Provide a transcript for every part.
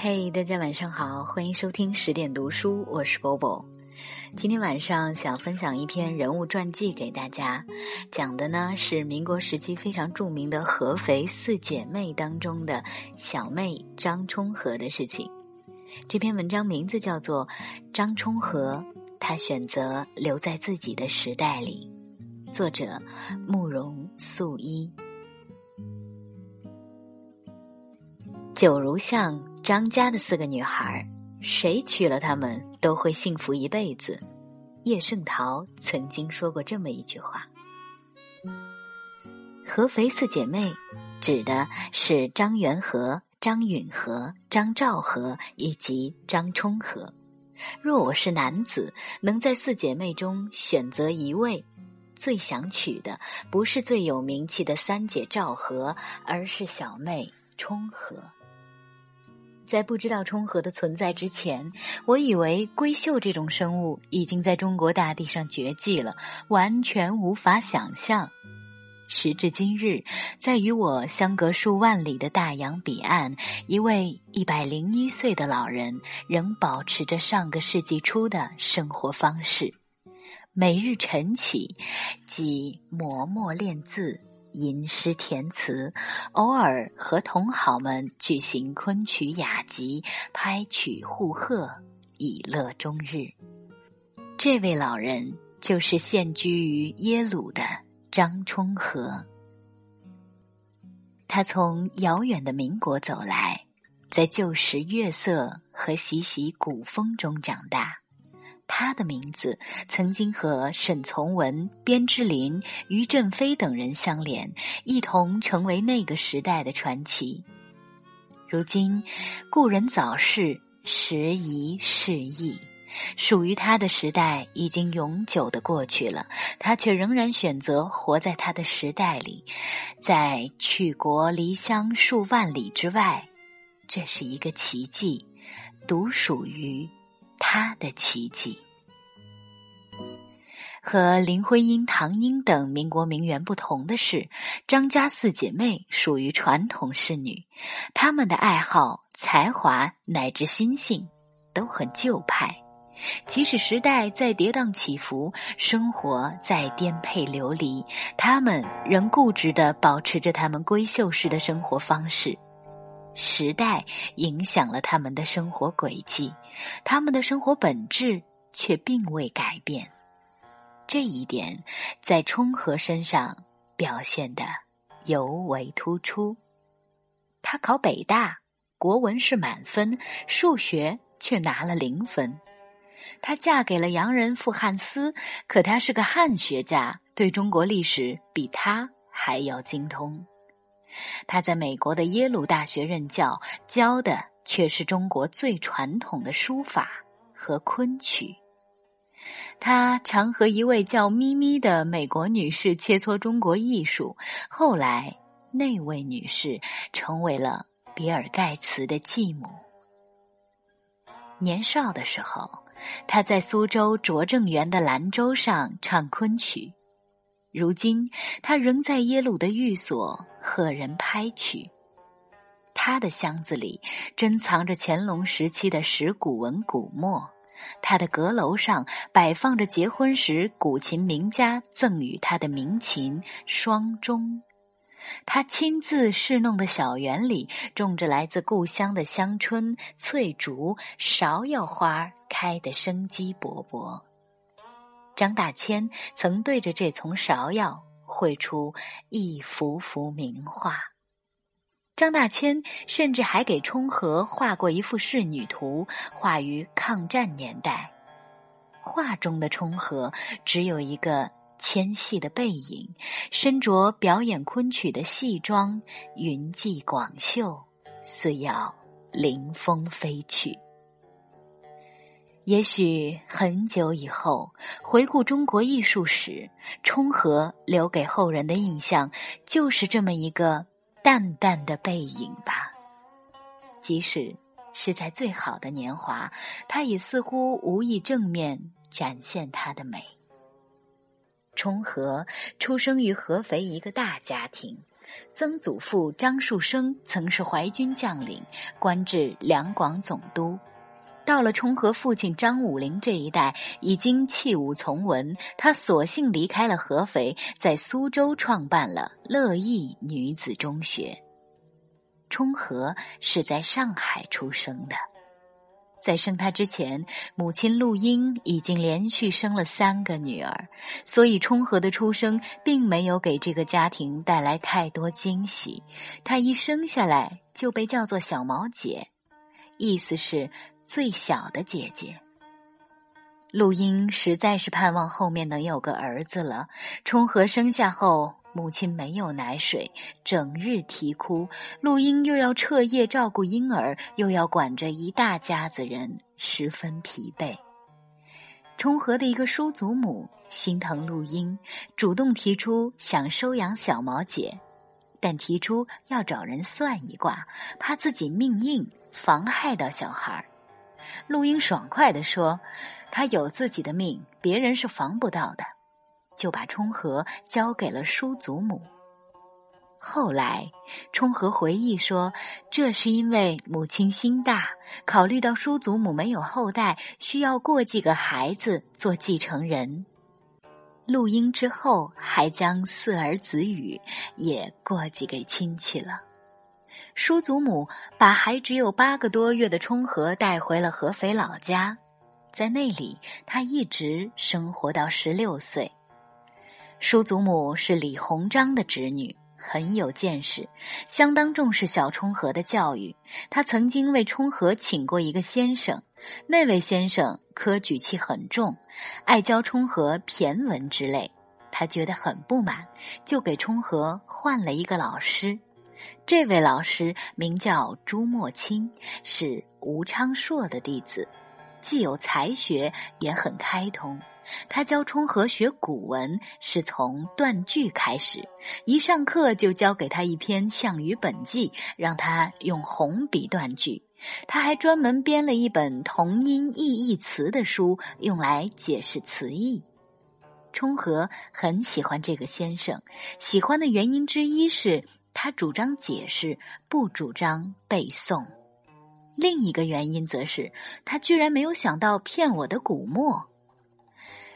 嘿，大家晚上好，欢迎收听十点读书，我是 Bobo。今天晚上想分享一篇人物传记给大家，讲的呢是民国时期非常著名的合肥四姐妹当中的小妹张充和的事情。这篇文章名字叫做《张充和》，她选择留在自己的时代里。作者：慕容素衣。九如巷张家的四个女孩，谁娶了她们都会幸福一辈子。叶圣陶曾经说过这么一句话：“合肥四姐妹，指的是张元和、张允和、张兆和以及张充和。若我是男子，能在四姐妹中选择一位，最想娶的不是最有名气的三姐赵和，而是小妹充和。”在不知道冲和的存在之前，我以为闺秀这种生物已经在中国大地上绝迹了，完全无法想象。时至今日，在与我相隔数万里的大洋彼岸，一位一百零一岁的老人仍保持着上个世纪初的生活方式，每日晨起即磨墨练字。吟诗填词，偶尔和同好们举行昆曲雅集，拍曲互贺，以乐终日。这位老人就是现居于耶鲁的张充和。他从遥远的民国走来，在旧时月色和习习古风中长大。他的名字曾经和沈从文、边之琳、于振飞等人相连，一同成为那个时代的传奇。如今，故人早逝，时移世易，属于他的时代已经永久的过去了。他却仍然选择活在他的时代里，在去国离乡数万里之外，这是一个奇迹，独属于。他的奇迹，和林徽因、唐英等民国名媛不同的是，张家四姐妹属于传统仕女，她们的爱好、才华乃至心性都很旧派。即使时代在跌宕起伏，生活在颠沛流离，她们仍固执地保持着她们闺秀式的生活方式。时代影响了他们的生活轨迹，他们的生活本质却并未改变。这一点在冲和身上表现的尤为突出。他考北大，国文是满分，数学却拿了零分。她嫁给了洋人傅汉思，可他是个汉学家，对中国历史比他还要精通。他在美国的耶鲁大学任教，教的却是中国最传统的书法和昆曲。他常和一位叫咪咪的美国女士切磋中国艺术，后来那位女士成为了比尔盖茨的继母。年少的时候，他在苏州拙政园的兰州上唱昆曲。如今，他仍在耶鲁的寓所和人拍曲。他的箱子里珍藏着乾隆时期的石鼓文古墨，他的阁楼上摆放着结婚时古琴名家赠予他的名琴双钟。他亲自侍弄的小园里种着来自故乡的香椿、翠竹、芍药花，开得生机勃勃。张大千曾对着这丛芍药绘出一幅幅名画。张大千甚至还给冲和画过一幅仕女图，画于抗战年代。画中的冲和只有一个纤细的背影，身着表演昆曲的戏装，云髻广袖，似要临风飞去。也许很久以后，回顾中国艺术史，冲和留给后人的印象就是这么一个淡淡的背影吧。即使是在最好的年华，他也似乎无意正面展现他的美。冲和出生于合肥一个大家庭，曾祖父张树声曾是淮军将领，官至两广总督。到了冲和父亲张武龄这一代，已经弃武从文，他索性离开了合肥，在苏州创办了乐意女子中学。冲和是在上海出生的。在生他之前，母亲陆英已经连续生了三个女儿，所以冲和的出生并没有给这个家庭带来太多惊喜。他一生下来就被叫做小毛姐，意思是最小的姐姐。陆英实在是盼望后面能有个儿子了。冲和生下后。母亲没有奶水，整日啼哭。陆英又要彻夜照顾婴儿，又要管着一大家子人，十分疲惫。冲和的一个叔祖母心疼陆英，主动提出想收养小毛姐，但提出要找人算一卦，怕自己命硬，妨害到小孩儿。陆英爽快地说：“他有自己的命，别人是防不到的。”就把冲和交给了叔祖母。后来，冲和回忆说，这是因为母亲心大，考虑到叔祖母没有后代，需要过继个孩子做继承人。陆英之后，还将四儿子宇也过继给亲戚了。叔祖母把还只有八个多月的冲和带回了合肥老家，在那里，他一直生活到十六岁。叔祖母是李鸿章的侄女，很有见识，相当重视小冲和的教育。他曾经为冲和请过一个先生，那位先生科举气很重，爱教冲和骈文之类。他觉得很不满，就给冲和换了一个老师。这位老师名叫朱墨清，是吴昌硕的弟子，既有才学，也很开通。他教冲和学古文，是从断句开始。一上课就教给他一篇《项羽本纪》，让他用红笔断句。他还专门编了一本同音异义词的书，用来解释词义。冲和很喜欢这个先生，喜欢的原因之一是他主张解释，不主张背诵；另一个原因则是他居然没有想到骗我的古墨。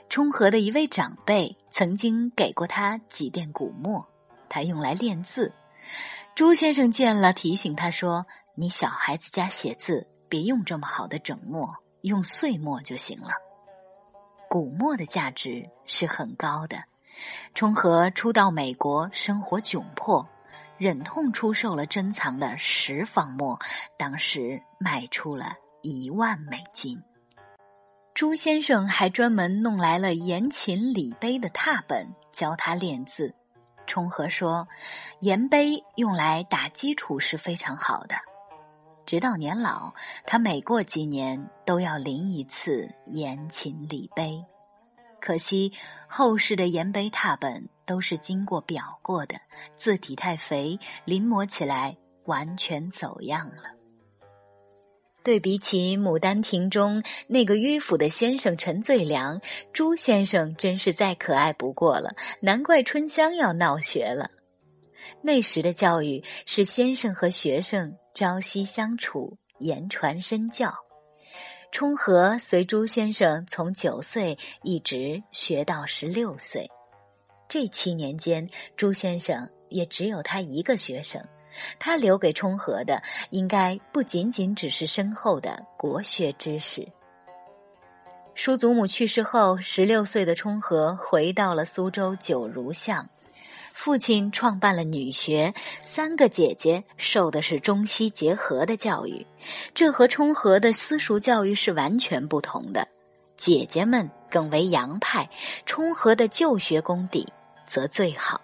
冲和的一位长辈曾经给过他几垫古墨，他用来练字。朱先生见了，提醒他说：“你小孩子家写字，别用这么好的整墨，用碎墨就行了。”古墨的价值是很高的。冲和初到美国，生活窘迫，忍痛出售了珍藏的十方墨，当时卖出了一万美金。朱先生还专门弄来了颜勤礼碑的拓本，教他练字。冲和说：“严碑用来打基础是非常好的。”直到年老，他每过几年都要临一次颜勤礼碑。可惜后世的严碑拓本都是经过裱过的，字体太肥，临摹起来完全走样了。对比起《牡丹亭》中那个迂腐的先生陈最良，朱先生真是再可爱不过了。难怪春香要闹学了。那时的教育是先生和学生朝夕相处，言传身教。冲和随朱先生从九岁一直学到十六岁，这七年间，朱先生也只有他一个学生。他留给冲和的，应该不仅仅只是深厚的国学知识。叔祖母去世后，十六岁的冲和回到了苏州九如巷，父亲创办了女学，三个姐姐受的是中西结合的教育，这和冲和的私塾教育是完全不同的。姐姐们更为洋派，冲和的旧学功底则最好。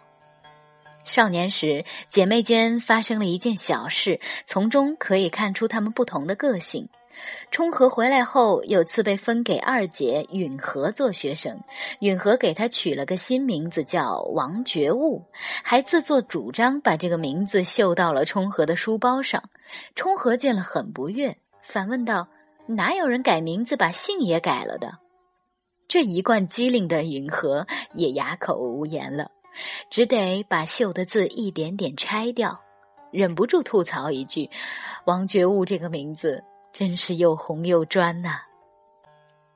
少年时，姐妹间发生了一件小事，从中可以看出她们不同的个性。冲和回来后，有次被分给二姐允和做学生，允和给她取了个新名字叫王觉悟，还自作主张把这个名字绣到了冲和的书包上。冲和见了很不悦，反问道：“哪有人改名字把姓也改了的？”这一贯机灵的允和也哑口无言了，只得把绣的字一点点拆掉，忍不住吐槽一句：“王觉悟这个名字真是又红又专呐。”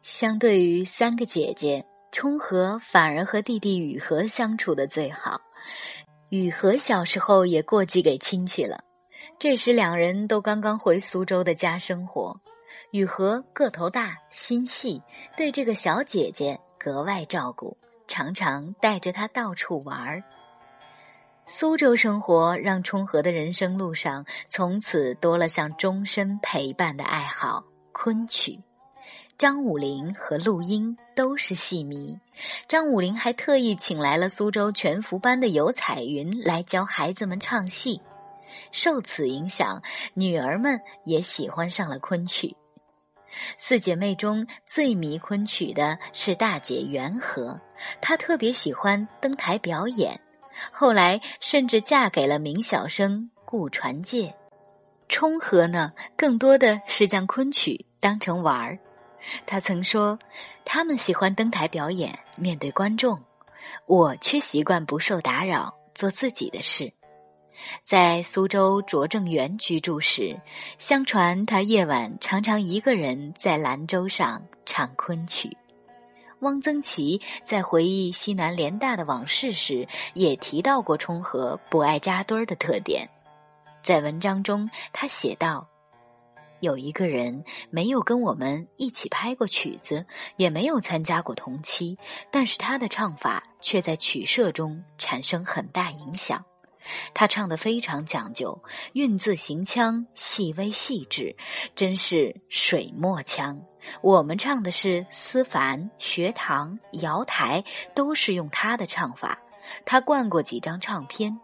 相对于三个姐姐，冲和反而和弟弟雨和相处的最好。雨和小时候也过继给亲戚了，这时两人都刚刚回苏州的家生活。雨禾个头大，心细，对这个小姐姐格外照顾，常常带着她到处玩儿。苏州生活让冲和的人生路上从此多了项终身陪伴的爱好——昆曲。张武龄和陆英都是戏迷，张武龄还特意请来了苏州全福班的游彩云来教孩子们唱戏。受此影响，女儿们也喜欢上了昆曲。四姐妹中最迷昆曲的是大姐元和，她特别喜欢登台表演，后来甚至嫁给了名小生顾传介。冲和呢，更多的是将昆曲当成玩儿。他曾说：“他们喜欢登台表演，面对观众，我却习惯不受打扰，做自己的事。”在苏州拙政园居住时，相传他夜晚常常一个人在兰舟上唱昆曲。汪曾祺在回忆西南联大的往事时，也提到过冲和不爱扎堆儿的特点。在文章中，他写道：“有一个人没有跟我们一起拍过曲子，也没有参加过同期，但是他的唱法却在曲社中产生很大影响。”他唱的非常讲究，韵字行腔细微细致，真是水墨腔。我们唱的是思凡、学堂、瑶台，都是用他的唱法。他灌过几张唱片，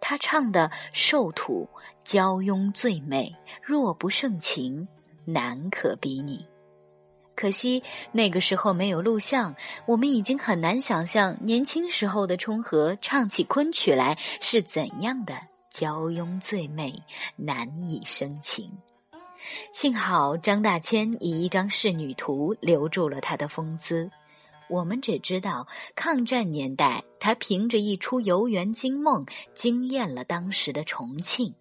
他唱的瘦土娇慵最美，若不盛情，难可比拟。可惜那个时候没有录像，我们已经很难想象年轻时候的冲和唱起昆曲来是怎样的娇慵最美，难以生情。幸好张大千以一张仕女图留住了他的风姿。我们只知道抗战年代，他凭着一出《游园惊梦》惊艳了当时的重庆。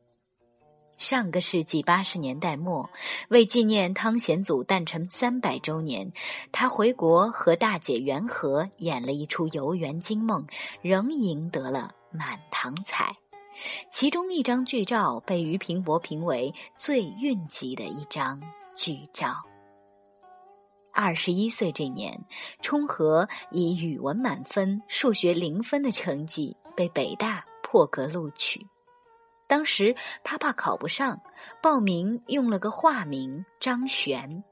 上个世纪八十年代末，为纪念汤显祖诞辰三百周年，他回国和大姐元和演了一出《游园惊梦》，仍赢得了满堂彩。其中一张剧照被俞平伯评为最运气的一张剧照。二十一岁这年，冲和以语文满分、数学零分的成绩被北大破格录取。当时他怕考不上，报名用了个化名张璇。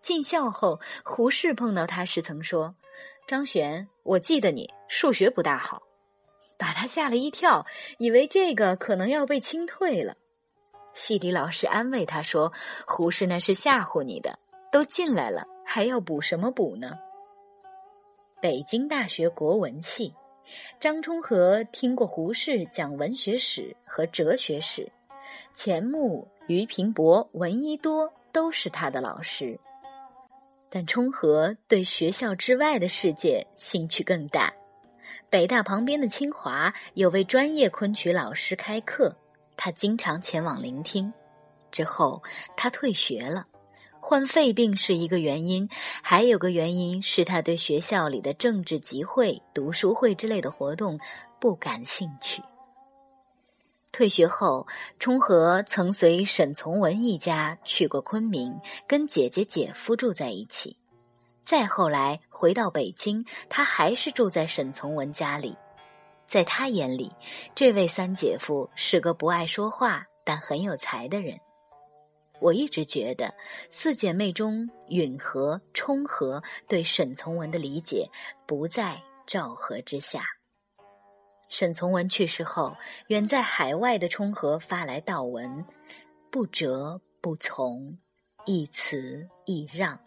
进校后，胡适碰到他时曾说：“张璇，我记得你数学不大好。”把他吓了一跳，以为这个可能要被清退了。系里老师安慰他说：“胡适那是吓唬你的，都进来了，还要补什么补呢？”北京大学国文系。张充和听过胡适讲文学史和哲学史，钱穆、俞平伯、闻一多都是他的老师。但充和对学校之外的世界兴趣更大。北大旁边的清华有位专业昆曲老师开课，他经常前往聆听。之后他退学了。患肺病是一个原因，还有个原因是他对学校里的政治集会、读书会之类的活动不感兴趣。退学后，冲和曾随沈从文一家去过昆明，跟姐姐、姐夫住在一起。再后来回到北京，他还是住在沈从文家里。在他眼里，这位三姐夫是个不爱说话但很有才的人。我一直觉得四姐妹中，允和、冲和对沈从文的理解不在赵和之下。沈从文去世后，远在海外的冲和发来悼文，不折不从，一辞一让，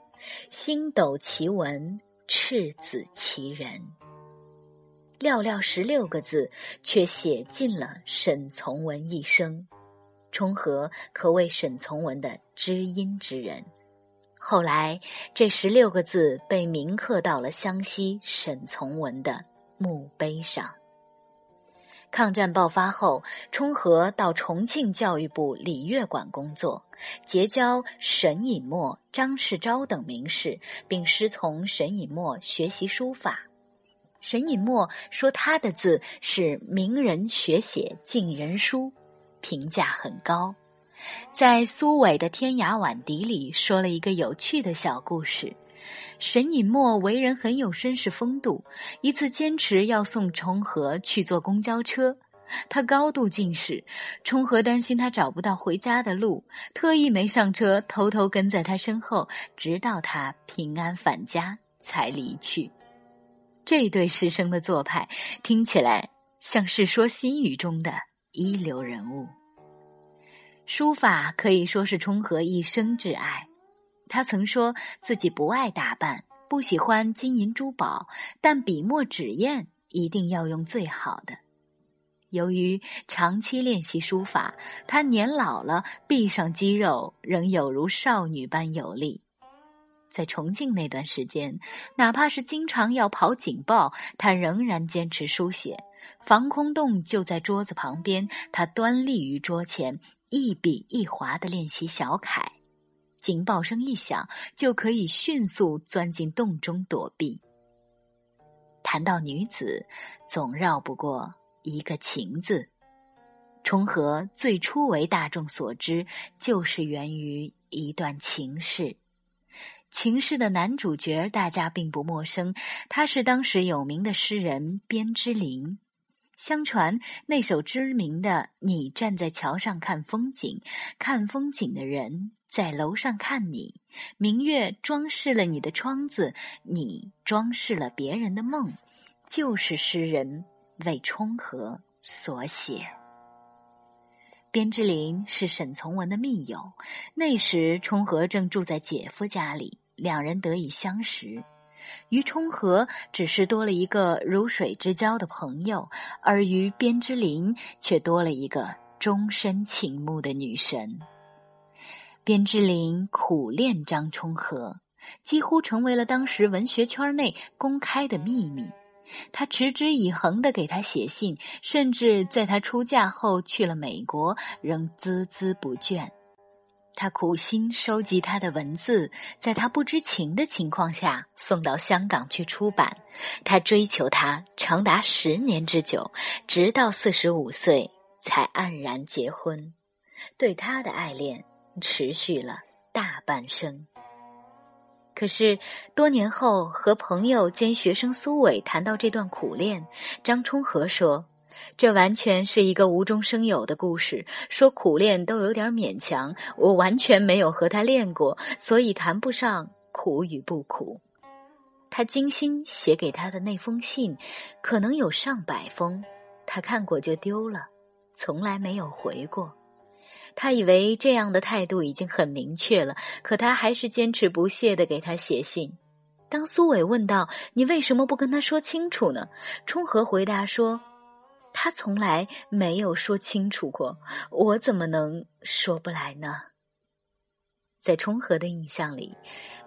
星斗其文，赤子其人。寥寥十六个字，却写尽了沈从文一生。冲和可谓沈从文的知音之人，后来，这十六个字被铭刻到了湘西沈从文的墓碑上。抗战爆发后，冲和到重庆教育部礼乐馆工作，结交沈尹默、张世钊等名士，并师从沈尹默学习书法。沈尹默说他的字是名人学写近人书，评价很高。在苏伟的《天涯晚笛》里说了一个有趣的小故事：沈尹默为人很有绅士风度，一次坚持要送重和去坐公交车，他高度近视，重和担心他找不到回家的路，特意没上车，偷偷跟在他身后，直到他平安返家才离去。这对师生的做派听起来像《世说新语》中的一流人物。书法可以说是冲和一生挚爱。他曾说自己不爱打扮，不喜欢金银珠宝，但笔墨纸砚一定要用最好的。由于长期练习书法，他年老了，臂上肌肉仍有如少女般有力。在重庆那段时间，哪怕是经常要跑警报，他仍然坚持书写。防空洞就在桌子旁边，他端立于桌前。一笔一划的练习小楷，警报声一响，就可以迅速钻进洞中躲避。谈到女子，总绕不过一个情字。重合最初为大众所知，就是源于一段情事。情事的男主角大家并不陌生，他是当时有名的诗人边之琳。相传那首知名的《你站在桥上看风景》，看风景的人在楼上看你，明月装饰了你的窗子，你装饰了别人的梦，就是诗人为冲和所写。边之琳是沈从文的密友，那时冲和正住在姐夫家里，两人得以相识。于冲和只是多了一个如水之交的朋友，而于边之琳却多了一个终身倾慕的女神。边之琳苦恋张冲和，几乎成为了当时文学圈内公开的秘密。他持之以恒地给他写信，甚至在他出嫁后去了美国，仍孜孜不倦。他苦心收集他的文字，在他不知情的情况下送到香港去出版。他追求她长达十年之久，直到四十五岁才黯然结婚。对他的爱恋持续了大半生。可是多年后，和朋友兼学生苏伟谈到这段苦恋，张充和说。这完全是一个无中生有的故事，说苦练都有点勉强。我完全没有和他练过，所以谈不上苦与不苦。他精心写给他的那封信，可能有上百封，他看过就丢了，从来没有回过。他以为这样的态度已经很明确了，可他还是坚持不懈地给他写信。当苏伟问道：“你为什么不跟他说清楚呢？”冲和回答说。他从来没有说清楚过，我怎么能说不来呢？在冲和的印象里，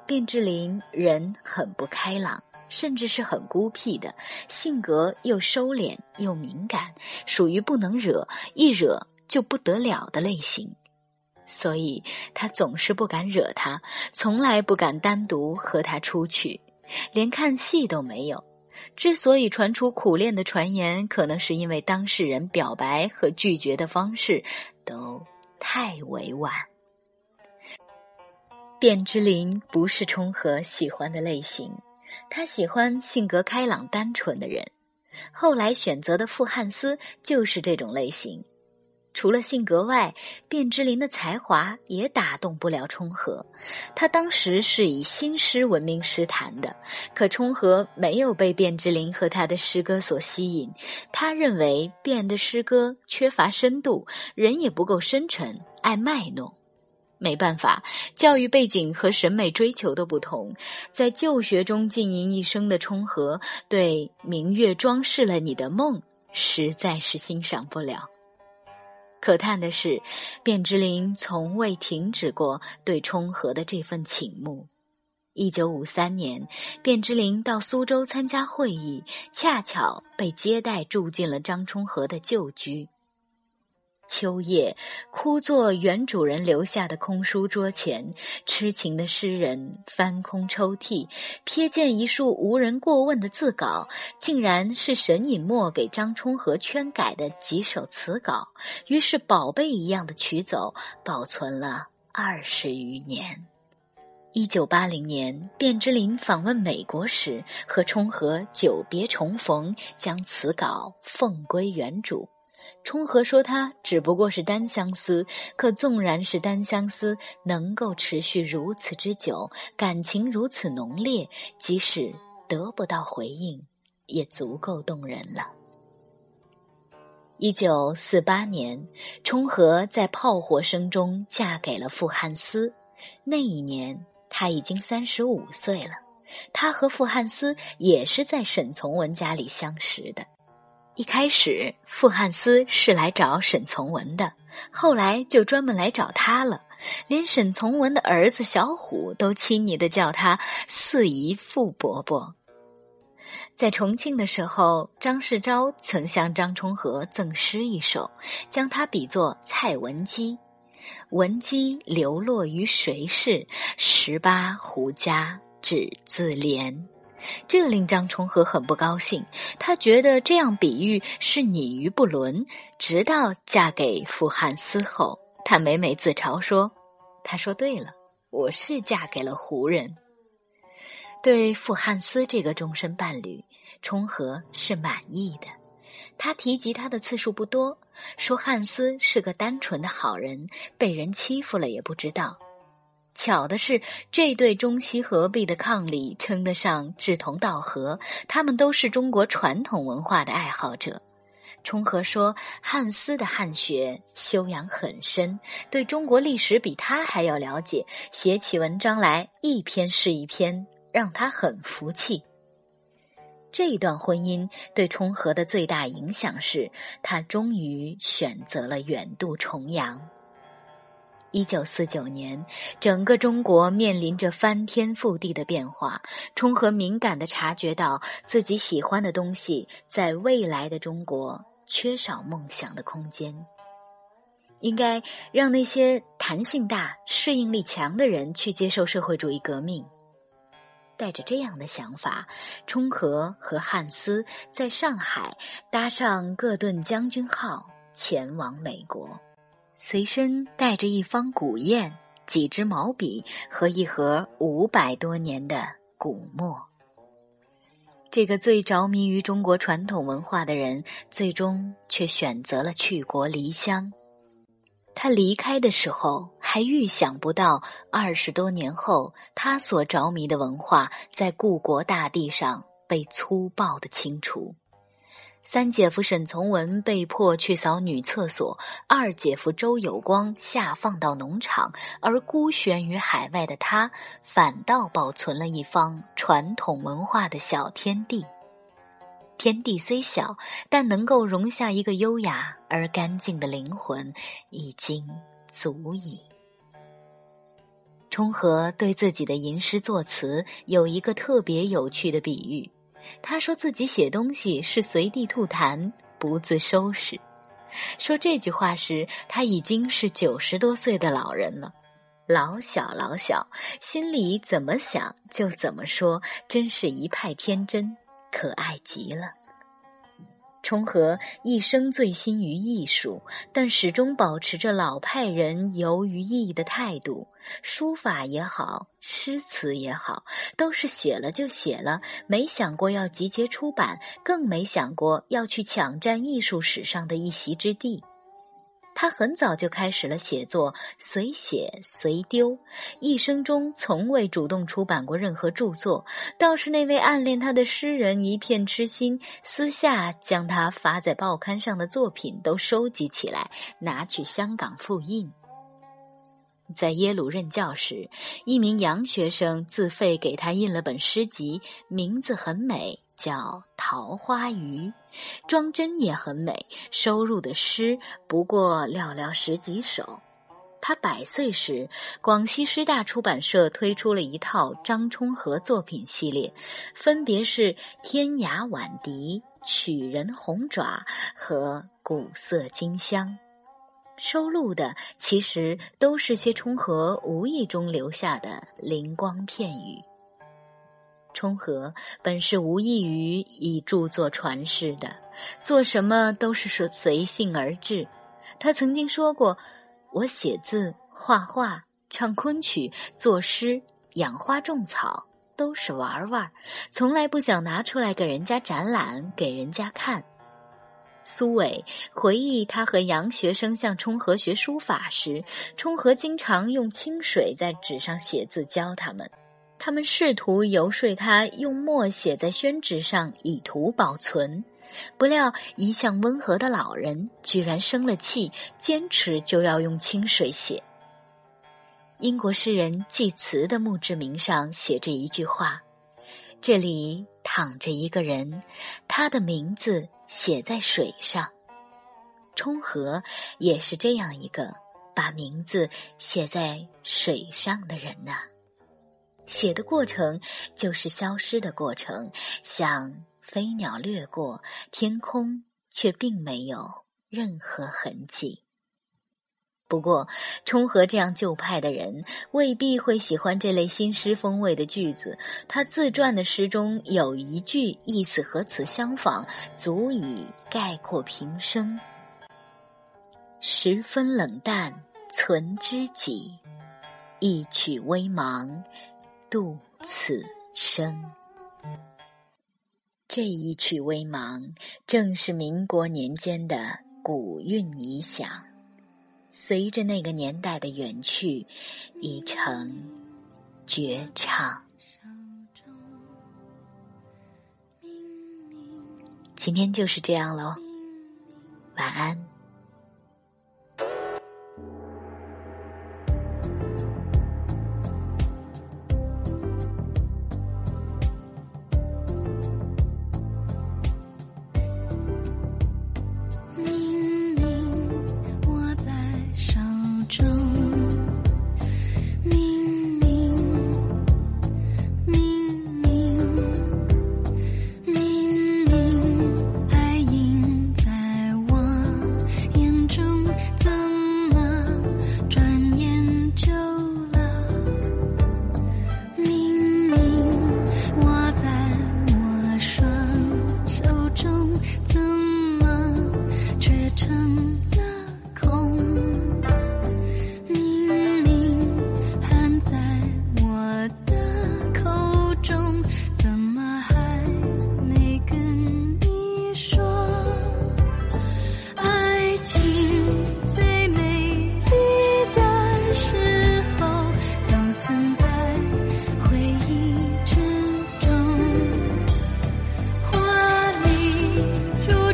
卞之琳人很不开朗，甚至是很孤僻的，性格又收敛又敏感，属于不能惹，一惹就不得了的类型，所以他总是不敢惹他，从来不敢单独和他出去，连看戏都没有。之所以传出苦恋的传言，可能是因为当事人表白和拒绝的方式都太委婉。卞之琳不是冲和喜欢的类型，他喜欢性格开朗单纯的人。后来选择的傅汉思就是这种类型。除了性格外，卞之琳的才华也打动不了冲和。他当时是以新诗闻名诗坛的，可冲和没有被卞之琳和他的诗歌所吸引。他认为卞的诗歌缺乏深度，人也不够深沉，爱卖弄。没办法，教育背景和审美追求的不同，在旧学中浸淫一生的冲和，对“明月装饰了你的梦”实在是欣赏不了。可叹的是，卞之琳从未停止过对冲和的这份倾慕。一九五三年，卞之琳到苏州参加会议，恰巧被接待住进了张充和的旧居。秋夜，枯坐原主人留下的空书桌前，痴情的诗人翻空抽屉，瞥见一束无人过问的字稿，竟然是沈尹默给张充和圈改的几首词稿，于是宝贝一样的取走，保存了二十余年。一九八零年，卞之琳访问美国时，和充和久别重逢，将词稿奉归原主。冲和说：“他只不过是单相思，可纵然是单相思，能够持续如此之久，感情如此浓烈，即使得不到回应，也足够动人了。”一九四八年，冲和在炮火声中嫁给了傅汉思。那一年，他已经三十五岁了。他和傅汉思也是在沈从文家里相识的。一开始，傅汉思是来找沈从文的，后来就专门来找他了。连沈从文的儿子小虎都亲昵的叫他“四姨傅伯伯”。在重庆的时候，张世钊曾向张充和赠诗一首，将他比作蔡文姬。文姬流落于谁世？十八胡家只自怜。这令张充和很不高兴，他觉得这样比喻是拟于不伦。直到嫁给傅汉思后，他每每自嘲说：“他说对了，我是嫁给了胡人。”对傅汉思这个终身伴侣，充和是满意的。他提及他的次数不多，说汉斯是个单纯的好人，被人欺负了也不知道。巧的是，这对中西合璧的伉俪称得上志同道合。他们都是中国传统文化的爱好者。冲和说，汉斯的汉学修养很深，对中国历史比他还要了解，写起文章来一篇是一篇，让他很服气。这段婚姻对冲和的最大影响是，他终于选择了远渡重洋。一九四九年，整个中国面临着翻天覆地的变化。冲和敏感地察觉到自己喜欢的东西在未来的中国缺少梦想的空间，应该让那些弹性大、适应力强的人去接受社会主义革命。带着这样的想法，冲和和汉斯在上海搭上各顿将军号，前往美国。随身带着一方古砚、几支毛笔和一盒五百多年的古墨。这个最着迷于中国传统文化的人，最终却选择了去国离乡。他离开的时候，还预想不到二十多年后，他所着迷的文化在故国大地上被粗暴的清除。三姐夫沈从文被迫去扫女厕所，二姐夫周有光下放到农场，而孤悬于海外的他，反倒保存了一方传统文化的小天地。天地虽小，但能够容下一个优雅而干净的灵魂，已经足矣。冲和对自己的吟诗作词有一个特别有趣的比喻。他说自己写东西是随地吐痰，不自收拾。说这句话时，他已经是九十多岁的老人了，老小老小，心里怎么想就怎么说，真是一派天真，可爱极了。冲和一生醉心于艺术，但始终保持着老派人游于艺的态度。书法也好，诗词也好，都是写了就写了，没想过要集结出版，更没想过要去抢占艺术史上的一席之地。他很早就开始了写作，随写随丢，一生中从未主动出版过任何著作。倒是那位暗恋他的诗人一片痴心，私下将他发在报刊上的作品都收集起来，拿去香港复印。在耶鲁任教时，一名洋学生自费给他印了本诗集，名字很美。叫《桃花鱼》，装帧也很美。收入的诗不过寥寥十几首。他百岁时，广西师大出版社推出了一套张充和作品系列，分别是《天涯晚笛》《曲人红爪》和《古色金香》，收录的其实都是些充和无意中留下的灵光片语。冲和本是无异于以著作传世的，做什么都是随随性而至。他曾经说过。我写字、画画、唱昆曲、作诗、养花种草，都是玩玩，从来不想拿出来给人家展览、给人家看。苏伟回忆他和洋学生向冲和学书法时，冲和经常用清水在纸上写字教他们。他们试图游说他用墨写在宣纸上，以图保存。不料，一向温和的老人居然生了气，坚持就要用清水写。英国诗人济慈的墓志铭上写着一句话：“这里躺着一个人，他的名字写在水上。”冲和也是这样一个把名字写在水上的人呐。写的过程就是消失的过程，像。飞鸟掠过天空，却并没有任何痕迹。不过，冲和这样旧派的人未必会喜欢这类新诗风味的句子。他自传的诗中有一句意思和此相仿，足以概括平生：十分冷淡存知己，一曲微茫度此生。这一曲微茫，正是民国年间的古韵遗响，随着那个年代的远去，已成绝唱。今天就是这样喽，晚安。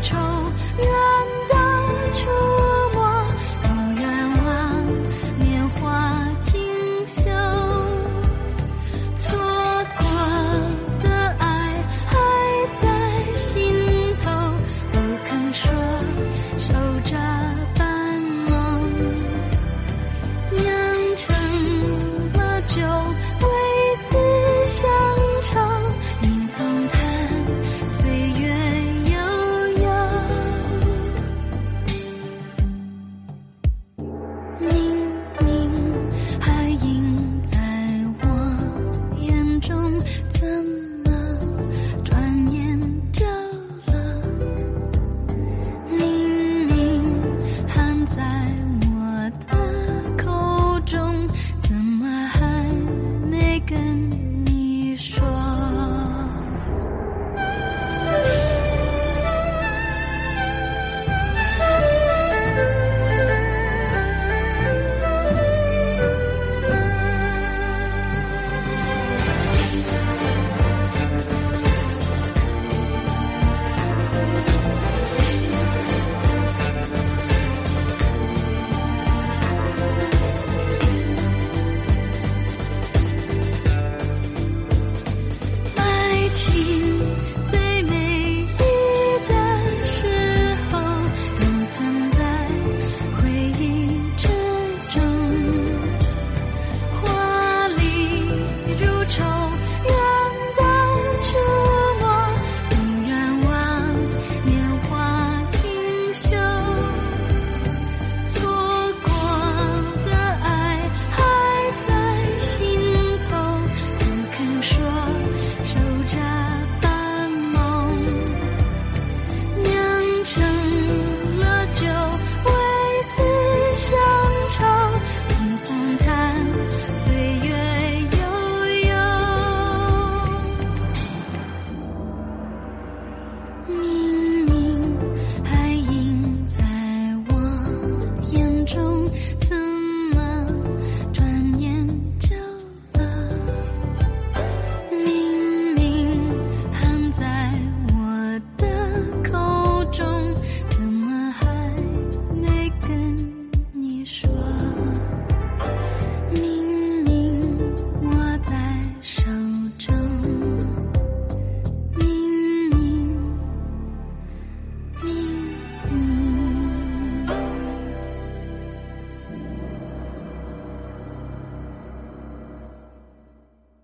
跟。